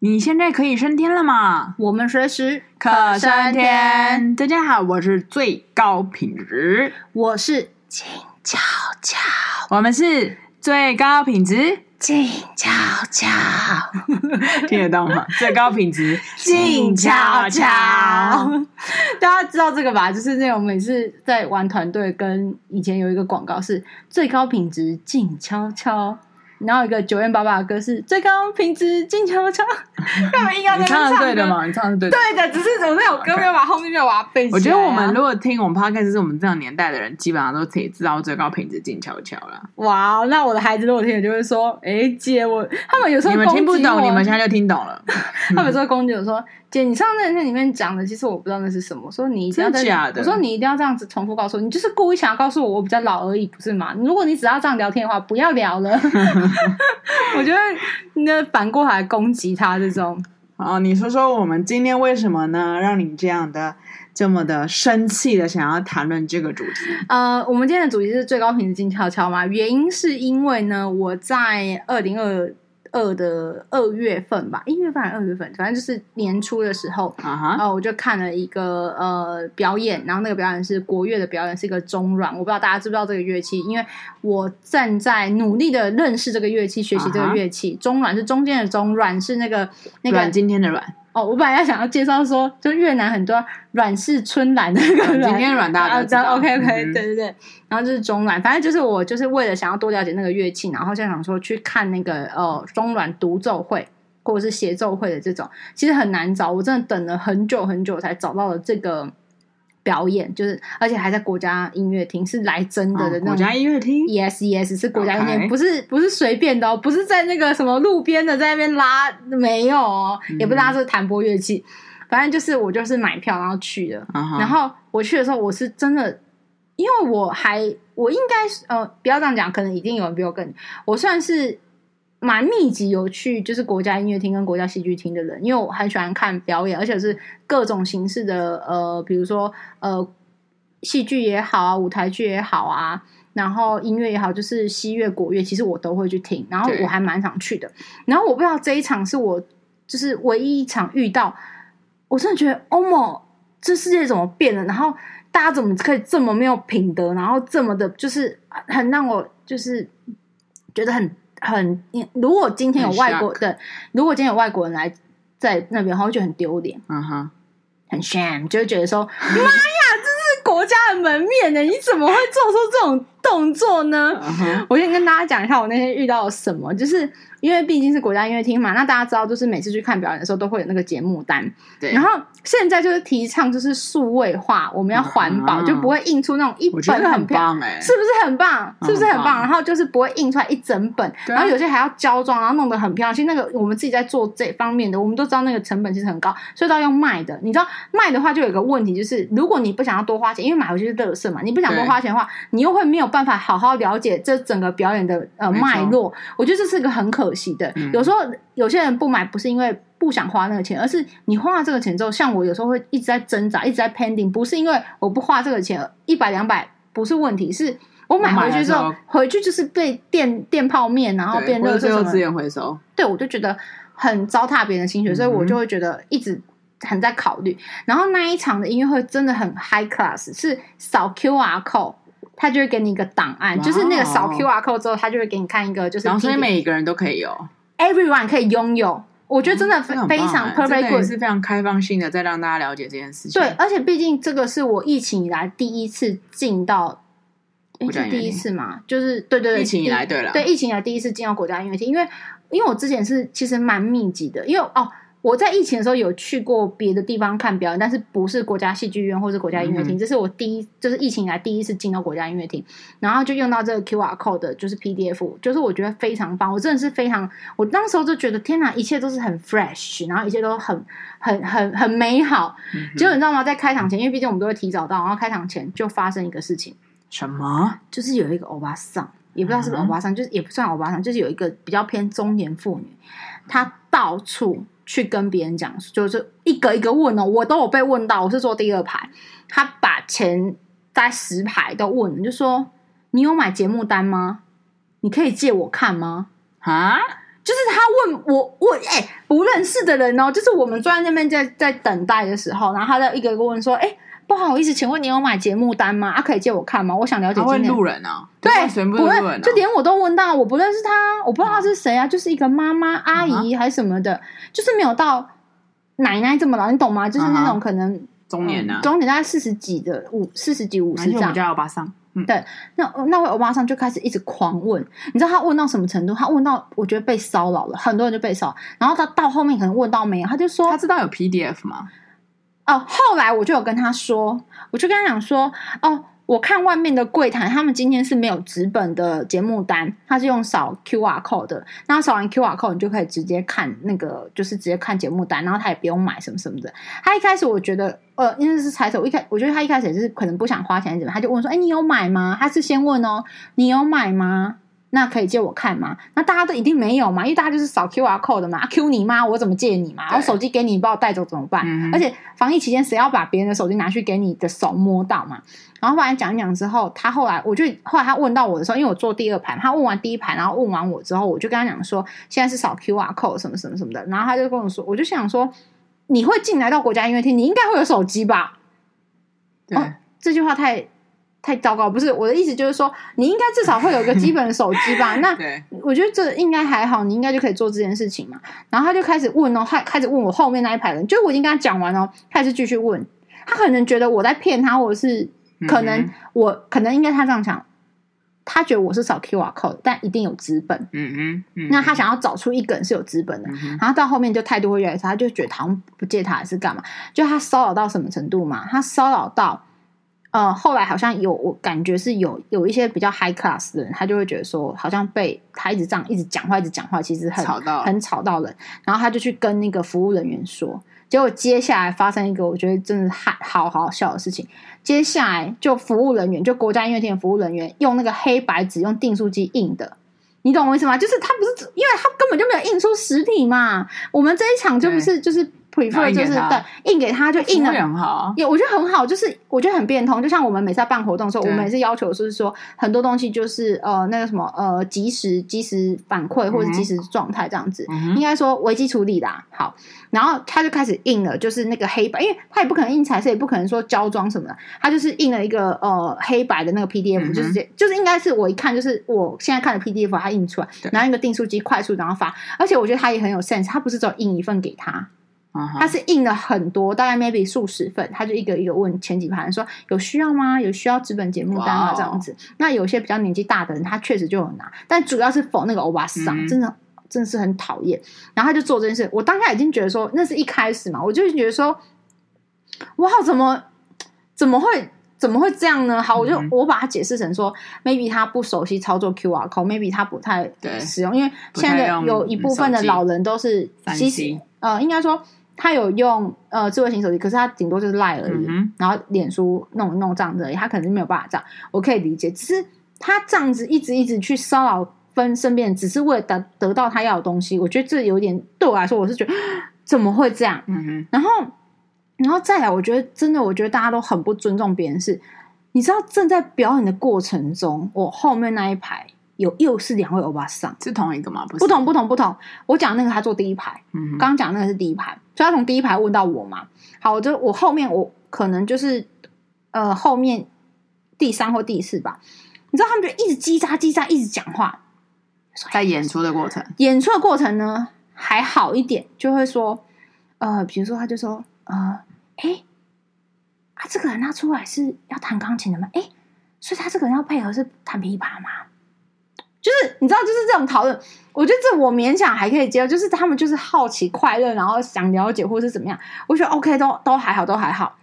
你现在可以升天了吗？我们随时可升天。大家好，我是最高品质，我是静悄悄，我们是最高品质静悄悄，听得到吗？最高品质静悄悄。大家知道这个吧？就是那种每次在玩团队，跟以前有一个广告是最高品质静悄悄。然后一个九院八八的歌是最高品质静悄悄，干嘛硬要在那唱？你唱的对的嘛？你唱的对的。对的，只是我那首歌没有把后面没有把它背起来、啊。我觉得我们如果听我们 podcast 是我们这样年代的人，基本上都可以知道最高品质静悄悄了。哇，那我的孩子如果听了就会说：“哎，姐，我他们有时候你们听不懂，你们现在就听懂了。他们有时候攻击我说。”姐，你上次那里面讲的，其实我不知道那是什么。我说你一定要假的，我说你一定要这样子重复告诉我，你就是故意想要告诉我我比较老而已，不是吗？如果你只要这样聊天的话，不要聊了。我觉得那反过来攻击他这种。哦，你说说我们今天为什么呢？让你这样的这么的生气的想要谈论这个主题？呃，我们今天的主题是最高频的静悄悄嘛？原因是因为呢，我在二零二。二的二月份吧，一月份还是二月份，反正就是年初的时候，然后、uh huh. 呃、我就看了一个呃表演，然后那个表演是国乐的表演，是一个中阮，我不知道大家知不知道这个乐器，因为我正在努力的认识这个乐器，学习这个乐器。Uh huh. 中阮是中间的中，阮是那个那个今天的阮。哦，我本来要想要介绍说，就越南很多阮氏春兰的那个阮，今天阮大家知道、啊、OK OK，、嗯、对对对，然后就是中阮，反正就是我就是为了想要多了解那个乐器，然后就想说去看那个呃中阮独奏会或者是协奏会的这种，其实很难找，我真的等了很久很久才找到了这个。表演就是，而且还在国家音乐厅，是来真的的那种。国家音乐厅，yes yes，是国家音乐厅，不是不是随便的哦，不是在那个什么路边的，在那边拉，没有哦，也不是拉这弹拨乐器，反正就是我就是买票然后去的。然后我去的时候，我是真的，因为我还我应该呃，不要这样讲，可能一定有人比我更，我算是。蛮密集有去，就是国家音乐厅跟国家戏剧厅的人，因为我很喜欢看表演，而且是各种形式的，呃，比如说呃，戏剧也好啊，舞台剧也好啊，然后音乐也好，就是西乐、国乐，其实我都会去听，然后我还蛮常去的。然后我不知道这一场是我就是唯一一场遇到，我真的觉得，欧某，这世界怎么变了？然后大家怎么可以这么没有品德？然后这么的，就是很让我就是觉得很。很，如果今天有外国的，如果今天有外国人来在那边的话，我会觉得很丢脸，嗯哼、uh，huh. 很 shame，就会觉得说，妈呀，这是国家的门面呢，你怎么会做出这种动作呢？Uh huh. 我先跟大家讲一下我那天遇到了什么，就是。因为毕竟是国家音乐厅嘛，那大家知道，就是每次去看表演的时候，都会有那个节目单。对。然后现在就是提倡就是数位化，我们要环保，就不会印出那种一本很棒哎，是不是很棒？是不是很棒？然后就是不会印出来一整本，然后有些还要胶装，然后弄得很漂亮。其实那个我们自己在做这方面的，我们都知道那个成本其实很高，所以都要用卖的。你知道卖的话，就有一个问题，就是如果你不想要多花钱，因为买回去是乐色嘛，你不想多花钱的话，你又会没有办法好好了解这整个表演的呃脉络。我觉得这是个很可惜的。有时候有些人不买，不是因为不想花那个钱，而是你花了这个钱之后，像我有时候会一直在挣扎，一直在 pending，不是因为我不花这个钱，一百两百不是问题，是我买回去之后，回去就是被电电泡面，然后变垃圾什么资源回收，对，我就觉得很糟蹋别人的心血，所以我就会觉得一直很在考虑。然后那一场的音乐会真的很 high class，是扫 QR code。他就会给你一个档案就是那个扫 QR code 之后，他就会给你看一个，就是然后所以每一个人都可以有，everyone 可以拥有。我觉得真的非非常 perfect，也是非常开放性的，在让大家了解这件事情。对，而且毕竟这个是我疫情以来第一次进到，是第一次嘛？就是对对对，疫情以来对了，对疫情以来第一次进到国家音乐厅，因为因为我之前是其实蛮密集的，因为哦。我在疫情的时候有去过别的地方看表演，但是不是国家戏剧院或是国家音乐厅，嗯、这是我第一，就是疫情以来第一次进到国家音乐厅，然后就用到这个 QR code 的，就是 PDF，就是我觉得非常棒，我真的是非常，我当时候就觉得天哪，一切都是很 fresh，然后一切都很很很很美好。结果你知道吗？在开场前，因为毕竟我们都会提早到，然后开场前就发生一个事情，什么？就是有一个欧巴桑，也不知道是不是欧巴桑，嗯、就是也不算欧巴桑，就是有一个比较偏中年妇女，她到处。去跟别人讲，就是一个一个问哦，我都有被问到。我是坐第二排，他把前在十排都问，就说你有买节目单吗？你可以借我看吗？啊？就是他问我问哎、欸、不认识的人哦，就是我们坐在那边在在等待的时候，然后他在一个一个问说，哎、欸，不好意思，请问你有买节目单吗？啊，可以借我看吗？我想了解今天。路人啊，对，不问，就连我都问到，我不认识他，我不知道他是谁啊，就是一个妈妈阿姨还是什么的，啊、就是没有到奶奶这么老，你懂吗？就是那种可能中年啊，中年大概四十几的五四十几五十这样。叫欧巴桑。嗯、对，那那位欧巴桑就开始一直狂问，你知道他问到什么程度？他问到我觉得被骚扰了，很多人就被骚扰。然后他到后面可能问到没有，他就说他知道有 PDF 吗？哦，后来我就有跟他说，我就跟他讲说，哦。我看外面的柜台，他们今天是没有纸本的节目单，他是用扫 QR code 的。那扫完 QR code，你就可以直接看那个，就是直接看节目单，然后他也不用买什么什么的。他一开始我觉得，呃，因为是猜测，我一开我觉得他一开始也是可能不想花钱，怎么，他就问说：“哎、你有买吗？”他是先问哦，你有买吗？那可以借我看吗？那大家都一定没有嘛，因为大家就是扫 QR code 的嘛。啊，Q 你妈，我怎么借你嘛？我手机给你，你把我带走怎么办？嗯、而且防疫期间，谁要把别人的手机拿去给你的手摸到嘛？然后后来讲一讲之后，他后来我就后来他问到我的时候，因为我坐第二排，他问完第一排，然后问完我之后，我就跟他讲说，现在是扫 QR code 什么什么什么的。然后他就跟我说，我就想说，你会进来到国家音乐厅，你应该会有手机吧？对，哦、这句话太。太糟糕，不是我的意思，就是说你应该至少会有一个基本的手机吧？那我觉得这应该还好，你应该就可以做这件事情嘛。然后他就开始问哦，他开始问我后面那一排人，就我已经跟他讲完了，开始继续问。他可能觉得我在骗他，或者是可能我、嗯、可能应该他这样想，他觉得我是扫 QR code，但一定有资本。嗯嗯，嗯那他想要找出一个人是有资本的，嗯、然后到后面就态度会越来越差，他就觉得好像不借他还是干嘛？就他骚扰到什么程度嘛？他骚扰到。呃，后来好像有，我感觉是有有一些比较 high class 的人，他就会觉得说，好像被他一直这样一直讲话，一直讲话，其实很吵到很吵到人。然后他就去跟那个服务人员说，结果接下来发生一个我觉得真的还好好笑的事情。接下来就服务人员，就国家音乐厅的服务人员，用那个黑白纸用订书机印的，你懂我意思吗？就是他不是，因为他根本就没有印出实体嘛。我们这一场就不是，就是。Prefer 就是对印给他就印了。很好，也我觉得很好，就是我觉得很变通。就像我们每次在办活动的时候，我们也是要求就是说很多东西就是呃那个什么呃及时及时反馈或者及时状态这样子，应该说危机处理啦。好，然后他就开始印了，就是那个黑白，因为他也不可能印彩色，也不可能说胶装什么的，他就是印了一个呃黑白的那个 PDF，就是这就是应该是我一看就是我现在看的 PDF，他印出来，然后一个订书机快速然后发，而且我觉得他也很有 sense，他不是只有印一份给他。他是印了很多，大概 maybe 数十份，他就一个一个问前几排说有需要吗？有需要纸本节目单吗？这样子。那有些比较年纪大的人，他确实就有拿，但主要是否那个欧巴桑，嗯、真的真的是很讨厌。然后他就做这件事，我当下已经觉得说，那是一开始嘛，我就觉得说，哇，怎么怎么会怎么会这样呢？好，我就、嗯、我把它解释成说，maybe 他不熟悉操作 QR code，maybe 他不太使用，因为现在的有一部分的老人都是其实呃，应该说。他有用呃智慧型手机，可是他顶多就是 Line 而已，嗯、然后脸书弄弄这样子而已，他可能是没有办法这样，我可以理解。只是他这样子一直一直去骚扰分身边，只是为了得得到他要的东西，我觉得这有点对我来说，我是觉得怎么会这样？然后然后再来，我觉得真的，我觉得大家都很不尊重别人，是你知道正在表演的过程中，我后面那一排。有又是两位欧巴桑，是同一个吗？不是，不同，不同，不同。我讲那个他坐第一排，嗯哼，刚刚讲那个是第一排，所以他从第一排问到我嘛。好，我就我后面我可能就是呃后面第三或第四吧。你知道他们就一直叽喳叽喳一直讲话，在演出的过程，演出的过程呢还好一点，就会说呃，比如说他就说呃，哎，啊这个人他出来是要弹钢琴的吗？哎，所以他这个人要配合是弹琵琶吗？就是你知道，就是这种讨论，我觉得这我勉强还可以接受。就是他们就是好奇、快乐，然后想了解或是怎么样，我觉得 OK，都都还好，都还好。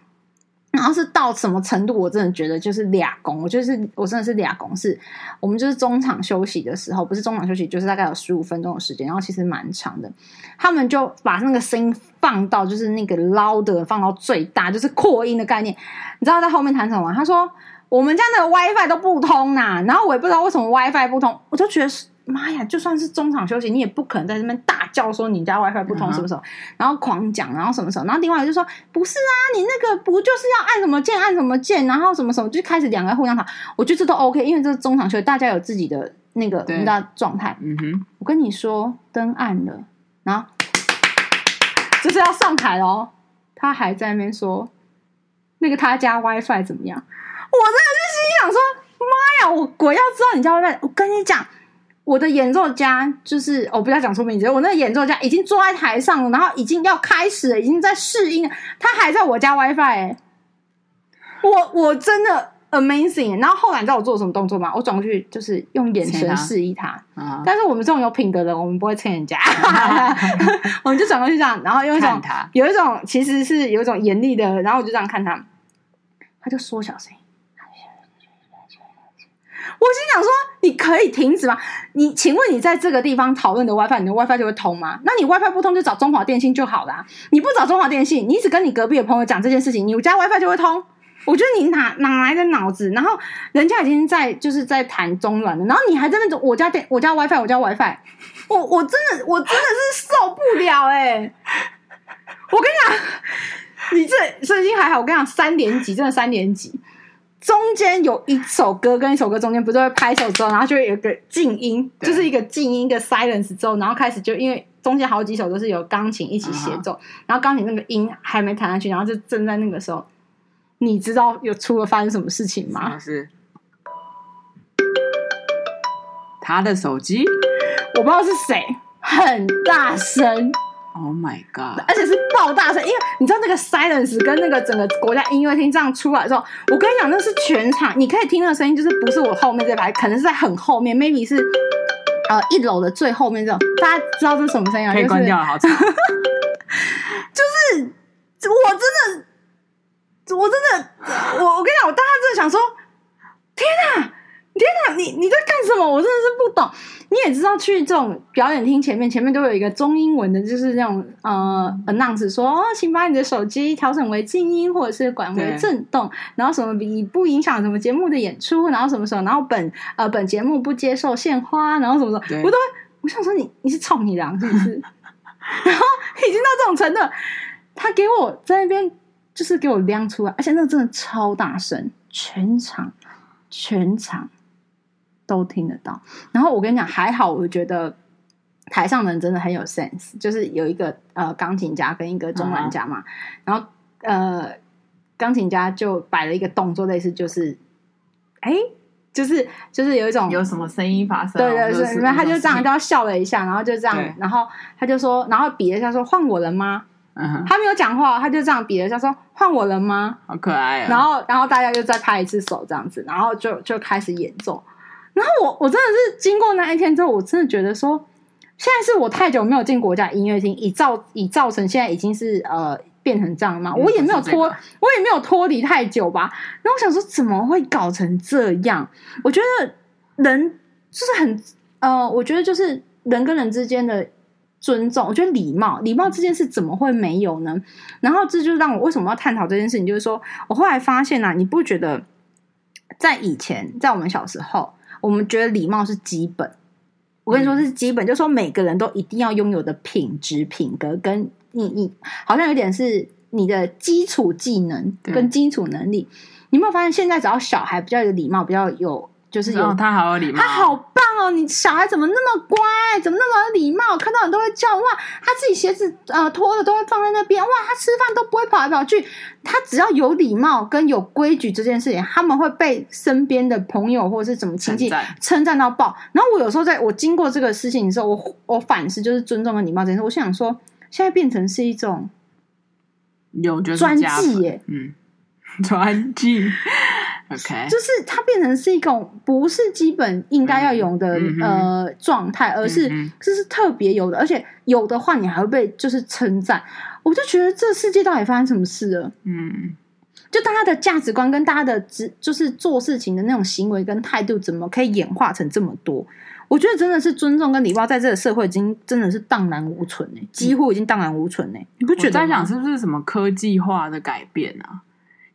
然后是到什么程度，我真的觉得就是俩公，我就是我真的是俩公。是我们就是中场休息的时候，不是中场休息，就是大概有十五分钟的时间，然后其实蛮长的。他们就把那个声音放到就是那个 loud 放到最大，就是扩音的概念。你知道在后面谈什么？他说。我们家那个 WiFi 都不通呐、啊，然后我也不知道为什么 WiFi 不通，我就觉得妈呀，就算是中场休息，你也不可能在这边大叫说你家 WiFi 不通什么时候，然后狂讲，然后什么时候，然后另外就说不是啊，你那个不就是要按什么键按什么键，然后什么什么就开始两个互相吵，我觉得这都 OK，因为这是中场休息，大家有自己的那个你知道状态。嗯哼，我跟你说，灯暗了，然后就是要上台哦，他还在那边说那个他家 WiFi 怎么样？我真的是心想说，妈呀，我鬼要知道你家 WiFi！我跟你讲。我的演奏家就是，我不要讲出名字。我那个演奏家已经坐在台上了，然后已经要开始了，已经在试音了。他还在我家 WiFi，欸、我我真的 amazing。然后后来你知道我做了什么动作吗？我转过去就是用眼神示意他。啊但是我们这种有品德的人，我们不会蹭人家，我们就转过去这样，然后用一种有一种其实是有一种严厉的，然后我就这样看他，他就缩小声音。我心想说，你可以停止吗？你请问你在这个地方讨论的 WiFi，你的 WiFi 就会通吗？那你 WiFi 不通就找中华电信就好了啊。你不找中华电信，你一直跟你隔壁的朋友讲这件事情，你家 WiFi 就会通。我觉得你哪哪来的脑子？然后人家已经在就是在谈中软了，然后你还在那种我家电我家 WiFi 我家 WiFi，我我真的我真的是受不了哎、我跟你讲，你这声音还好，我跟你讲三点几，真的三点几。中间有一首歌跟一首歌中间不是会拍手之后，然后就会有个静音，就是一个静音一个 silence 之后，然后开始就因为中间好几首都是有钢琴一起协奏，uh. 然后钢琴那个音还没弹上去，然后就正在那个时候，你知道有出了发生什么事情吗？是。他的手机，我不知道是。谁，很大声。Oh my god！而且是爆大声，因为你知道那个 silence 跟那个整个国家音乐厅这样出来之后，我跟你讲，那是全场，你可以听那个声音，就是不是我后面这排，可能是在很后面，maybe 是呃一楼的最后面这种。大家知道这是什么声音啊？可以关掉了，好吵。就是我真的，我真的，我我跟你讲，我当时真的想说，天哪！天哪，你你在干什么？我真的是不懂。你也知道，去这种表演厅前面，前面都有一个中英文的，就是那种呃 announce 说哦，请把你的手机调整为静音，或者是管为震动，然后什么以不影响什么节目的演出，然后什么什么，然后本呃本节目不接受献花，然后什么什么，我都我想说你你是臭你娘是不是？然后已经到这种程度，他给我在那边就是给我亮出来，而且那个真的超大声，全场全场。都听得到，然后我跟你讲，还好，我觉得台上的人真的很有 sense，就是有一个呃钢琴家跟一个中文家嘛，嗯、然后呃钢琴家就摆了一个动作，类似就是，哎，就是就是有一种有什么声音发生，对对对，然后他就这样就笑了一下，然后就这样，然后他就说，然后比了一下说换我了吗？嗯、他没有讲话，他就这样比了一下说换我了吗？好可爱啊！然后然后大家就再拍一次手这样子，然后就就开始演奏。然后我我真的是经过那一天之后，我真的觉得说，现在是我太久没有进国家音乐厅，以造以造成现在已经是呃变成这样嘛。我也没有脱，我也没有脱离太久吧。然后我想说，怎么会搞成这样？我觉得人就是很呃，我觉得就是人跟人之间的尊重，我觉得礼貌，礼貌这件事怎么会没有呢？然后这就让我为什么要探讨这件事情，就是说我后来发现啊，你不觉得在以前，在我们小时候。我们觉得礼貌是基本，我跟你说是基本，嗯、就是说每个人都一定要拥有的品质、品格，跟意义好像有点是你的基础技能跟基础能力。你有没有发现，现在只要小孩比较有礼貌，比较有。就是有他好有礼貌，他好棒哦！你小孩怎么那么乖，怎么那么有礼貌？看到人都会叫哇！他自己鞋子呃脱了都会放在那边哇！他吃饭都不会跑来跑去。他只要有礼貌跟有规矩这件事情，他们会被身边的朋友或者是怎么亲戚称赞到爆。然后我有时候在我经过这个事情的时候，我我反思就是尊重跟礼貌这件事。我想说，现在变成是一种有专技耶，嗯，专技。Okay. 就是它变成是一种不是基本应该要有的、嗯、呃状态，而是这是特别有的，而且有的话你还会被就是称赞。我就觉得这世界到底发生什么事了？嗯，就大家的价值观跟大家的只就是做事情的那种行为跟态度，怎么可以演化成这么多？我觉得真的是尊重跟礼貌在这个社会已经真的是荡然无存呢，几乎已经荡然无存呢。嗯、你不觉得？在想是不是什么科技化的改变啊？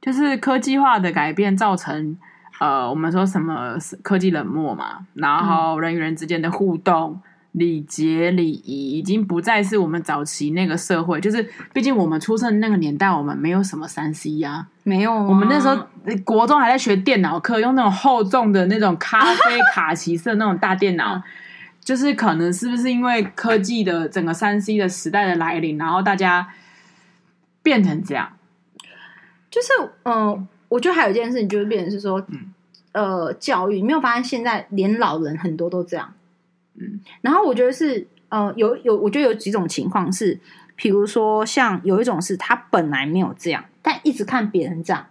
就是科技化的改变造成，呃，我们说什么科技冷漠嘛，然后人与人之间的互动、礼节礼仪已经不再是我们早期那个社会，就是毕竟我们出生那个年代，我们没有什么三 C 呀、啊，没有、啊。我们那时候国中还在学电脑课，用那种厚重的那种咖啡 卡其色那种大电脑，就是可能是不是因为科技的整个三 C 的时代的来临，然后大家变成这样。就是嗯、呃，我觉得还有一件事情，就是变成是说，嗯、呃，教育，你没有发现现在连老人很多都这样。嗯，然后我觉得是，呃，有有，我觉得有几种情况是，比如说像有一种是他本来没有这样，但一直看别人这样，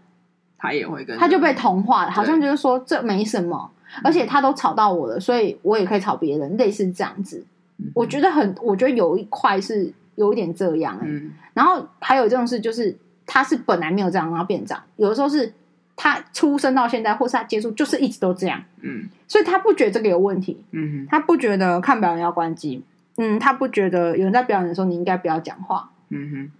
他也会跟，他就被同化了，好像就是说这没什么，而且他都吵到我了，所以我也可以吵别人，类似这样子。嗯、我觉得很，我觉得有一块是有一点这样、欸，嗯，然后还有这种事就是他是本来没有这样，然后变这样，有的时候是。他出生到现在，或是他接触，就是一直都这样，嗯，所以他不觉得这个有问题，嗯哼，他不觉得看表演要关机，嗯，他不觉得有人在表演的时候你应该不要讲话，嗯哼，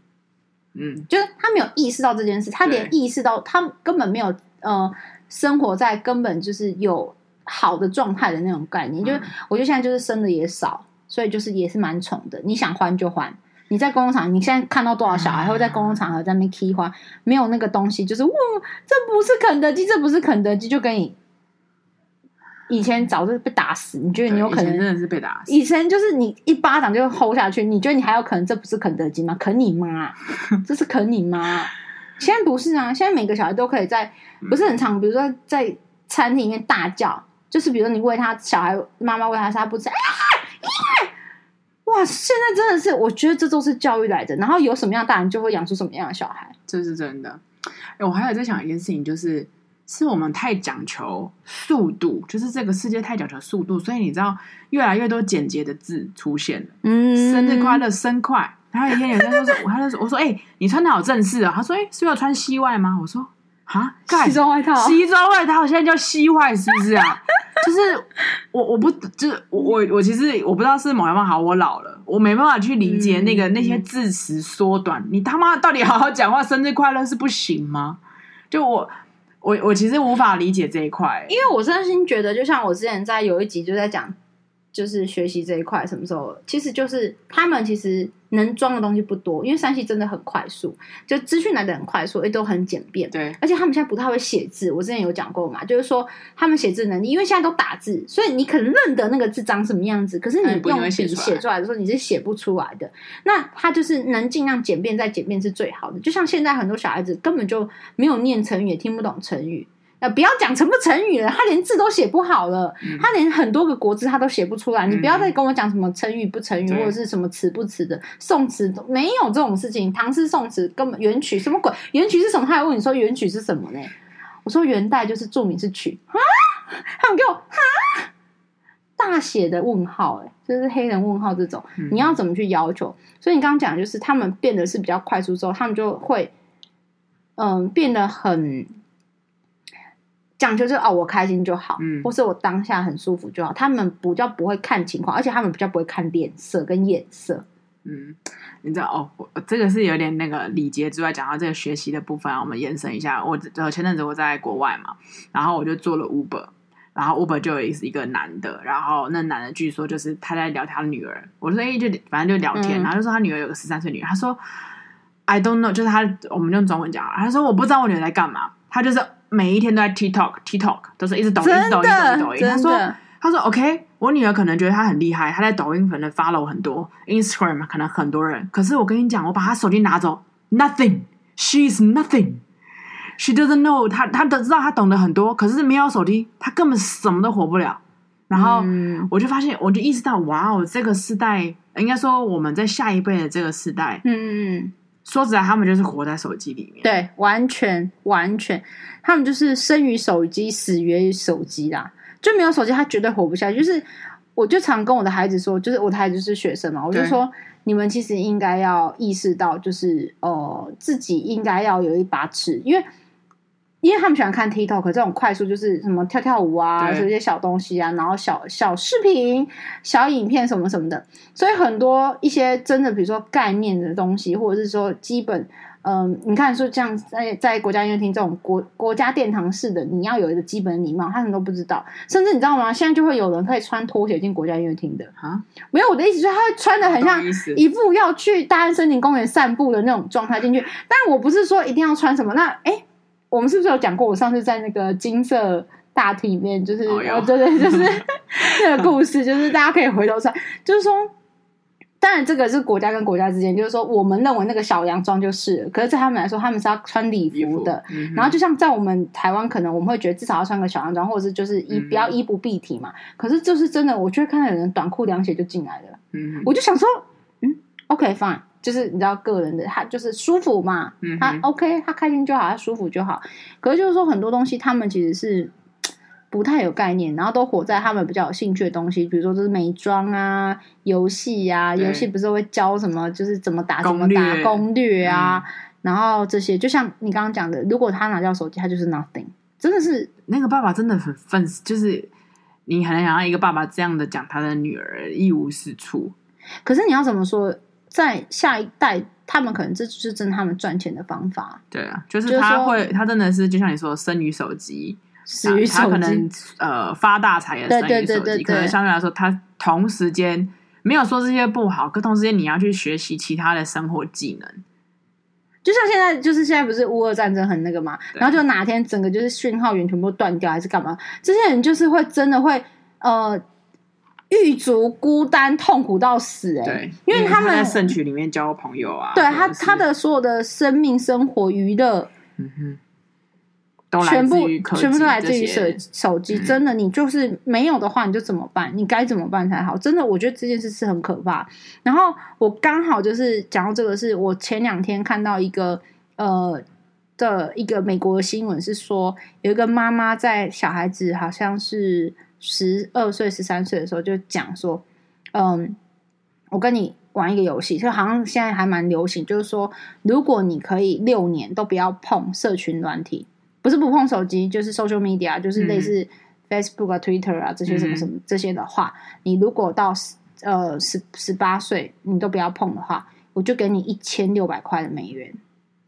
嗯，就是他没有意识到这件事，他连意识到他根本没有呃生活在根本就是有好的状态的那种概念，嗯、就是我觉得现在就是生的也少，所以就是也是蛮宠的，你想欢就欢。你在公共场，你现在看到多少小孩会在公共场合在那边踢花？没有那个东西，就是哇，这不是肯德基，这不是肯德基，就跟你以前早就被打死。你觉得你有可能真的是被打死？以前就是你一巴掌就吼下去，你觉得你还有可能这不是肯德基吗？啃你妈！这是啃你妈！现在不是啊，现在每个小孩都可以在不是很长，比如说在餐厅里面大叫，就是比如说你喂他小孩，妈妈喂他，他不吃。哇，现在真的是，我觉得这都是教育来的。然后有什么样的大人，就会养出什么样的小孩，这是真的。哎，我还有在想一件事情，就是是我们太讲求速度，就是这个世界太讲求速度，所以你知道，越来越多简洁的字出现了。嗯，生日快乐，生快。然后有一天有人就说，我他就说，我说，哎、欸，你穿的好正式啊。他说，哎、欸，是要穿西外吗？我说，啊，西装外套，西装外套，现在叫西外是不是啊？就是我我不就是我我我其实我不知道是某样好，我老了，我没办法去理解那个、嗯、那些字词缩短。你他妈到底好好讲话，生日快乐是不行吗？就我我我其实无法理解这一块，因为我真心觉得，就像我之前在有一集就在讲。就是学习这一块，什么时候？其实就是他们其实能装的东西不多，因为山西真的很快速，就资讯来的很快速，也都很简便。对，而且他们现在不太会写字。我之前有讲过嘛，就是说他们写字能力，因为现在都打字，所以你可能认得那个字长什么样子，可是你用笔写出来的时候，你是写不出来的。那他就是能尽量简便再简便是最好的。就像现在很多小孩子根本就没有念成语，也听不懂成语。呃，不要讲成不成语了，他连字都写不好了，嗯、他连很多个国字他都写不出来。嗯、你不要再跟我讲什么成语不成语，或者是什么词不词的，宋词都没有这种事情。唐诗宋词根本元曲什么鬼？元曲是什么？他还问你说元曲是什么呢？我说元代就是著名是曲啊，他们给我啊大写的问号，哎，就是黑人问号这种，嗯、你要怎么去要求？所以你刚刚讲就是他们变得是比较快速之后，他们就会嗯变得很。讲究就是哦，我开心就好，嗯，或是我当下很舒服就好。他们比较不会看情况，而且他们比较不会看脸色跟眼色。嗯，你知道哦，我这个是有点那个礼节之外，讲到这个学习的部分，我们延伸一下。我呃前阵子我在国外嘛，然后我就做了 Uber，然后 Uber 就有一个男的，然后那男的据说就是他在聊他女儿。我说哎，就反正就聊天，嗯、然后就说他女儿有个十三岁女儿，他说 I don't know，就是他我们用中文讲，他说我不知道我女儿在干嘛，他就是。每一天都在 TikTok，TikTok 都是一直抖音，抖音，抖音，抖音。他说，他说，OK，我女儿可能觉得她很厉害，她在抖音可能 follow 很多，Instagram 可能很多人。可是我跟你讲，我把她手机拿走，Nothing，She is nothing，She doesn't know，她她都知道她懂得很多，可是没有手机，她根本什么都活不了。然后我就发现，我就意识到，哇哦，这个时代，应该说我们在下一辈的这个时代，嗯嗯嗯。说实在，他们就是活在手机里面。对，完全完全，他们就是生于手机，死于手机啦。就没有手机，他绝对活不下去。就是，我就常跟我的孩子说，就是我的孩子是学生嘛，我就说，你们其实应该要意识到，就是呃，自己应该要有一把尺，因为因为他们喜欢看 TikTok 这种快速，就是什么跳跳舞啊，这些小东西啊，然后小小视频、小影片什么什么的，所以很多一些真的，比如说概念的东西，或者是说基本。嗯，你看说这样在在国家音乐厅这种国国家殿堂式的，你要有一个基本礼貌，他们都不知道。甚至你知道吗？现在就会有人可以穿拖鞋进国家音乐厅的啊？没有，我的意思是，他会穿的很像一副要去大安森林公园散步的那种状态进去。但我不是说一定要穿什么。那哎，我们是不是有讲过？我上次在那个金色大厅里面，就是对对，就是 那个故事，就是大家可以回头看，就是说。当然，这个是国家跟国家之间，就是说，我们认为那个小洋装就是，可是在他们来说，他们是要穿礼服的。服嗯、然后，就像在我们台湾，可能我们会觉得至少要穿个小洋装，或者是就是衣不要衣不蔽体嘛。可是，就是真的，我就会看到有人短裤凉鞋就进来了。嗯，我就想说，嗯，OK fine，就是你知道个人的，他就是舒服嘛，嗯、他 OK，他开心就好，他舒服就好。可是就是说，很多东西他们其实是。不太有概念，然后都活在他们比较有兴趣的东西，比如说就是美妆啊、游戏呀、啊，游戏不是会教什么，就是怎么打、怎么打攻略啊，嗯、然后这些，就像你刚刚讲的，如果他拿掉手机，他就是 nothing，真的是那个爸爸真的很愤，就是你很难想象一个爸爸这样的讲他的女儿一无是处。可是你要怎么说，在下一代，他们可能这就是真他们赚钱的方法。对啊，就是他会，他真的是就像你说，生于手机。他可能呃发大财的生于手机，可能相对来说，他同时间没有说这些不好，可同时间你要去学习其他的生活技能。就像现在，就是现在不是乌俄战争很那个嘛，然后就哪天整个就是讯号源全部断掉，还是干嘛？这些人就是会真的会呃郁卒孤单痛苦到死哎、欸，对，因为他们在圣曲里面交朋友啊，对他他的所有的生命、生活、娱乐，嗯哼。全部全部都来自于手手机，真的，你就是没有的话，你就怎么办？你该怎么办才好？真的，我觉得这件事是很可怕。然后我刚好就是讲到这个，是我前两天看到一个呃的一个美国的新闻，是说有一个妈妈在小孩子好像是十二岁、十三岁的时候，就讲说，嗯，我跟你玩一个游戏，就好像现在还蛮流行，就是说，如果你可以六年都不要碰社群软体。不是不碰手机，就是 social media，就是类似 Facebook 啊、Twitter 啊这些什么什么这些的话，嗯、你如果到呃十十八岁你都不要碰的话，我就给你一千六百块的美元，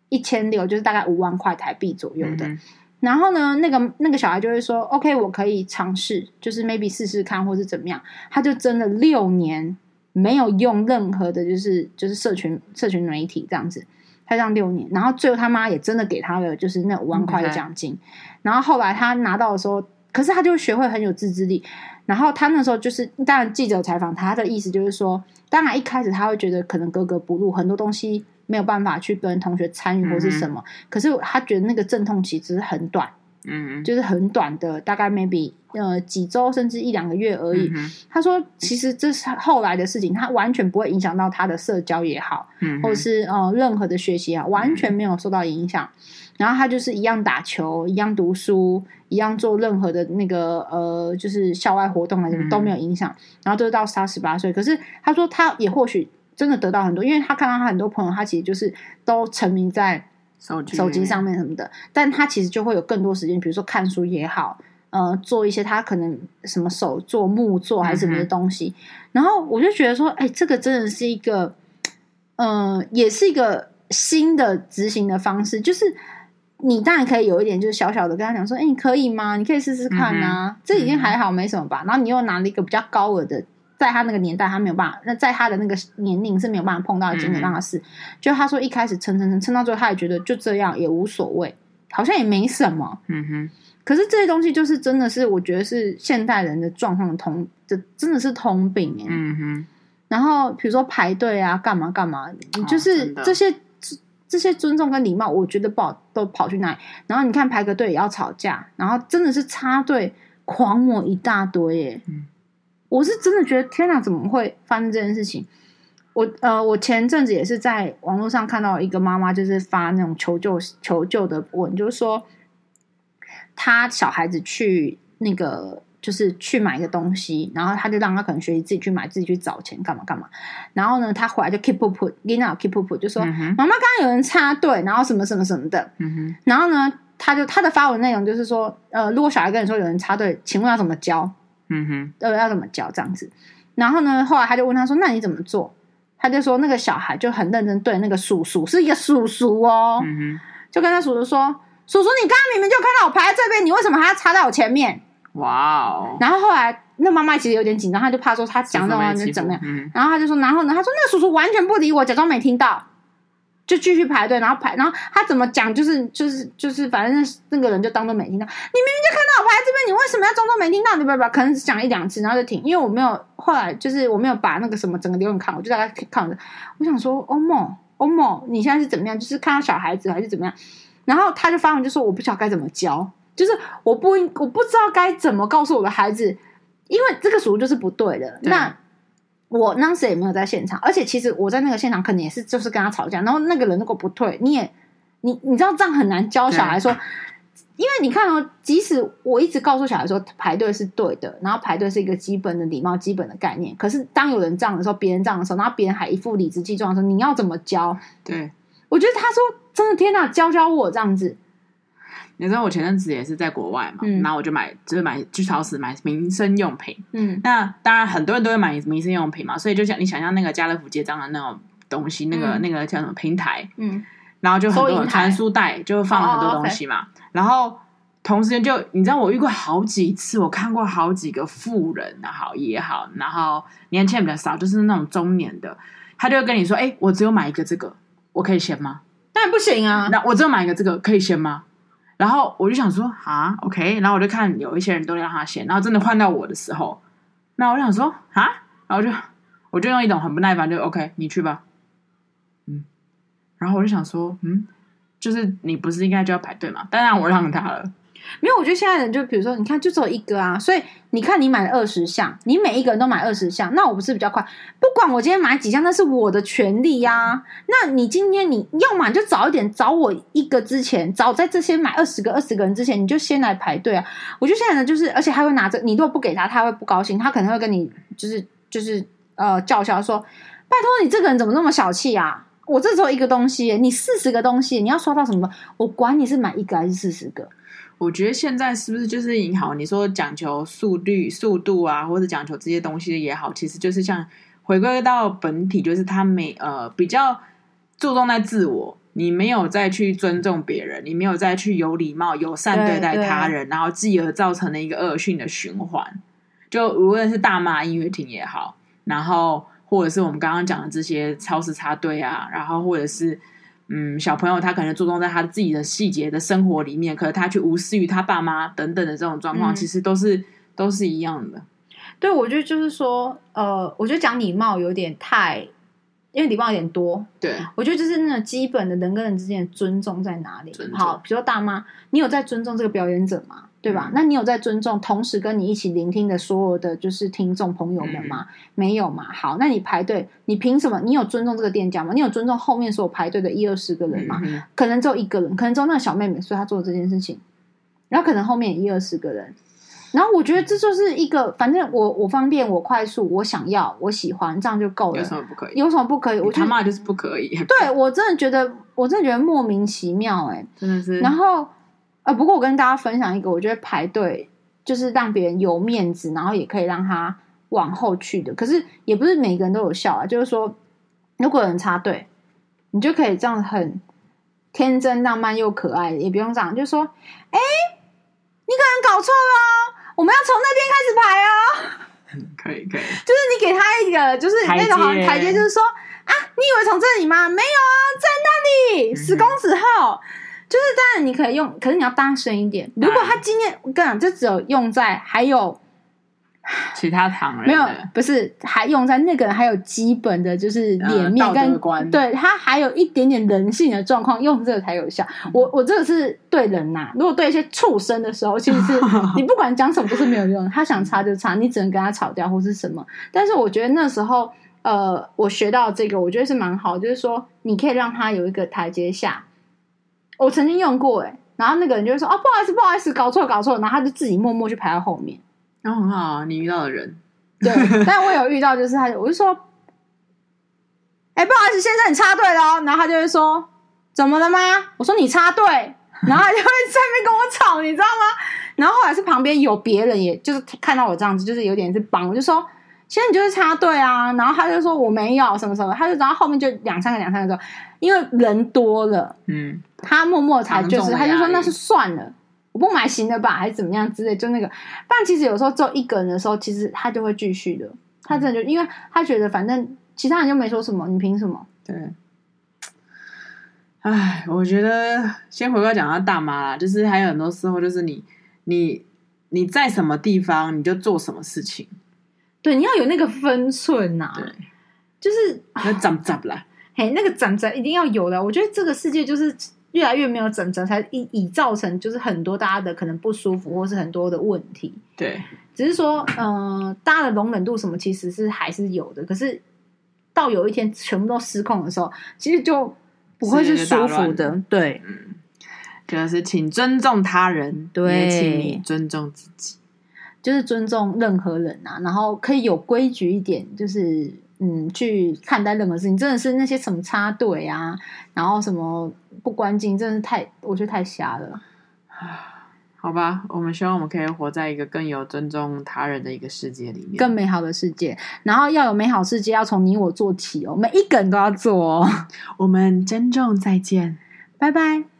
一千六就是大概五万块台币左右的。嗯、然后呢，那个那个小孩就会说：“OK，我可以尝试，就是 maybe 试试看，或是怎么样。”他就真的六年没有用任何的，就是就是社群社群媒体这样子。他这样六年，然后最后他妈也真的给他了，就是那五万块的奖金。然后后来他拿到的时候，可是他就学会很有自制力。然后他那时候就是，当然记者采访他，他的意思就是说，当然一开始他会觉得可能格格不入，很多东西没有办法去跟同学参与或是什么。Mm hmm. 可是他觉得那个阵痛期只是很短。嗯，就是很短的，大概 maybe 呃几周甚至一两个月而已。嗯、他说，其实这是后来的事情，他完全不会影响到他的社交也好，嗯，或者是呃任何的学习啊，完全没有受到影响。嗯、然后他就是一样打球，一样读书，一样做任何的那个呃，就是校外活动啊，什么都没有影响。嗯、然后就是到他十八岁，可是他说他也或许真的得到很多，因为他看到他很多朋友，他其实就是都沉迷在。手机手机上面什么的，但他其实就会有更多时间，比如说看书也好，呃，做一些他可能什么手作、木作还是什么的东西。嗯、然后我就觉得说，哎，这个真的是一个，嗯、呃，也是一个新的执行的方式。就是你当然可以有一点，就是小小的跟他讲说，哎，你可以吗？你可以试试看啊，嗯、这已经还好，没什么吧。然后你又拿了一个比较高额的。在他那个年代，他没有办法；那在他的那个年龄是没有办法碰到的金额，让他试。就他说一开始撑撑撑撑到最后，他也觉得就这样也无所谓，好像也没什么。嗯哼。可是这些东西就是真的是，我觉得是现代人的状况通，这真的是通病哎。嗯哼。然后比如说排队啊，干嘛干嘛，你就是这些、哦、这些尊重跟礼貌，我觉得不好都跑去哪里？然后你看排个队也要吵架，然后真的是插队狂抹一大堆耶。嗯。我是真的觉得天哪，怎么会发生这件事情？我呃，我前阵子也是在网络上看到一个妈妈，就是发那种求救求救的文，就是说他小孩子去那个就是去买一个东西，然后他就让他可能学习自己去买，自己去找钱干嘛干嘛。然后呢，他回来就 keep up know keep up put，就说、妈妈刚刚有人插队，然后什么什么什么的。嗯、哼然后呢，他就他的发文内容就是说，呃，如果小孩跟你说有人插队，请问要怎么教？嗯哼，呃，要怎么教这样子？然后呢，后来他就问他说，那你怎么做？他就说那个小孩就很认真对那个叔叔，是一个叔叔哦，嗯哼，就跟他叔叔说，叔叔，你刚刚明明就看到我排在这边，你为什么还要插在我前面？哇哦！然后后来那妈妈其实有点紧张，她就怕说他讲的话就怎么样，嗯、然后他就说，然后呢，他说那个叔叔完全不理我，假装没听到。就继续排队，然后排，然后他怎么讲，就是就是就是，反正那那个人就当做没听到。你明明就看到我排在这边，你为什么要装作没听到？你不不，可能讲一两次，然后就停，因为我没有后来就是我没有把那个什么整个流程看，我就大概看着。我想说，欧梦欧梦，你现在是怎么样？就是看到小孩子还是怎么样？然后他就发文就说，我不晓得该怎么教，就是我不我不知道该怎么告诉我的孩子，因为这个属于就是不对的。那。我当时也没有在现场，而且其实我在那个现场，可能也是就是跟他吵架。然后那个人如果不退，你也你你知道这样很难教小孩说，因为你看哦，即使我一直告诉小孩说排队是对的，然后排队是一个基本的礼貌、基本的概念，可是当有人这样的时候，别人这样的时候，然后别人还一副理直气壮的时候，你要怎么教？对，我觉得他说真的，天哪，教教我这样子。你知道我前阵子也是在国外嘛，嗯、然后我就买，就是买去超市买民生用品。嗯，那当然很多人都会买民生用品嘛，所以就像你想象那个家乐福结账的那种东西，嗯、那个那个叫什么平台，嗯，然后就很多传输带就放了很多东西嘛。哦哦 okay、然后同时就你知道我遇过好几次，我看过好几个富人啊，好也好，然后年轻人比较少，就是那种中年的，他就会跟你说：“哎，我只有买一个这个，我可以先吗？”当然不行啊！那我只有买一个这个，可以先吗？然后我就想说啊，OK，然后我就看有一些人都让他先，然后真的换到我的时候，那我想说啊，然后就我就用一种很不耐烦，就 OK，你去吧，嗯，然后我就想说，嗯，就是你不是应该就要排队吗？当然我让他了。没有，我觉得现在人就比如说，你看就只有一个啊，所以你看你买了二十项，你每一个人都买二十项，那我不是比较快？不管我今天买几项，那是我的权利呀、啊。那你今天你要么就早一点找我一个之前，早在这些买二十个二十个人之前，你就先来排队啊。我觉得现在人就是，而且他会拿着，你如果不给他，他会不高兴，他可能会跟你就是就是呃叫嚣说，拜托你这个人怎么那么小气啊？我这只有一个东西，你四十个东西，你要刷到什么？我管你是买一个还是四十个。我觉得现在是不是就是银行？你说讲求速率、速度啊，或者讲求这些东西也好，其实就是像回归到本体，就是他没呃比较注重在自我，你没有再去尊重别人，你没有再去有礼貌、友善对待他人，然后继而造成了一个恶性的循环。就无论是大骂音乐厅也好，然后或者是我们刚刚讲的这些超市插队啊，然后或者是。嗯，小朋友他可能注重在他自己的细节的生活里面，可是他却无视于他爸妈等等的这种状况，嗯、其实都是都是一样的。对，我觉得就是说，呃，我觉得讲礼貌有点太。因为礼貌有点多，对，我觉得就是那种基本的人跟人之间的尊重在哪里？好，比如说大妈，你有在尊重这个表演者吗？对吧？嗯、那你有在尊重同时跟你一起聆听的所有的就是听众朋友们吗？嗯、没有嘛？好，那你排队，你凭什么？你有尊重这个店家吗？你有尊重后面所有排队的一二十个人吗？嗯、可能只有一个人，可能只有那个小妹妹，所以她做这件事情，然后可能后面一二十个人。然后我觉得这就是一个，反正我我方便，我快速，我想要，我喜欢，这样就够了。有什么不可以？有什么不可以？我他妈就是不可以。对，我真的觉得，我真的觉得莫名其妙，哎，真的是。然后，呃，不过我跟大家分享一个，我觉得排队就是让别人有面子，然后也可以让他往后去的。可是也不是每个人都有效啊，就是说，如果有人插队，你就可以这样很天真、浪漫又可爱，也不用这样，就说，哎，你可能搞错了。我们要从那边开始排哦，可以可以，就是你给他一个，就是那种好像台阶，就是说啊，你以为从这里吗？没有啊，在那里十公尺后，就是当然你可以用，可是你要大声一点。如果他今天我跟你讲，就只有用在还有。其他旁人没有，不是还用在那个人还有基本的就是脸面跟、嗯、对他还有一点点人性的状况，用这个才有效。嗯、我我这个是对人呐、啊，如果对一些畜生的时候，其实是 你不管讲什么都是没有用，他想插就插，你只能跟他吵架或是什么。但是我觉得那时候，呃，我学到这个，我觉得是蛮好，就是说你可以让他有一个台阶下。我曾经用过哎，然后那个人就会说哦，不好意思，不好意思，搞错搞错，然后他就自己默默去排到后面。然后很好啊，你遇到的人，对，但我有遇到，就是他，我就说，哎、欸，不好意思，先生，你插队了哦。然后他就会说，怎么了吗？我说你插队，然后他就会在那边跟我吵，你知道吗？然后后来是旁边有别人，也就是看到我这样子，就是有点是帮，我就说现在你就是插队啊。然后他就说我没有什么什么，他就然后后面就两三个两三个之后，因为人多了，嗯，他默默才就是他就说那是算了，我不买行了吧，还是怎么样之类，就那个。但其实有时候只有一个人的时候，其实他就会继续的。他真的就因为他觉得反正其他人就没说什么，你凭什么？对。唉，我觉得先回过讲到大妈啦，就是还有很多时候，就是你你你在什么地方，你就做什么事情。对，你要有那个分寸呐、啊。对，就是那怎怎啦？嘿，那个怎怎一定要有的。我觉得这个世界就是越来越没有怎怎，才以以造成就是很多大家的可能不舒服，或是很多的问题。对，只是说，嗯、呃，大家的容忍度什么其实是还是有的。可是到有一天全部都失控的时候，其实就。不会是舒服的，对，嗯，就是请尊重他人，对，也请你尊重自己，就是尊重任何人啊，然后可以有规矩一点，就是嗯，去看待任何事情，真的是那些什么插队啊，然后什么不关心，真的是太，我觉得太瞎了。好吧，我们希望我们可以活在一个更有尊重他人的一个世界里面，更美好的世界。然后要有美好世界，要从你我做起哦，每一个人都要做哦。我们珍重再见，拜拜。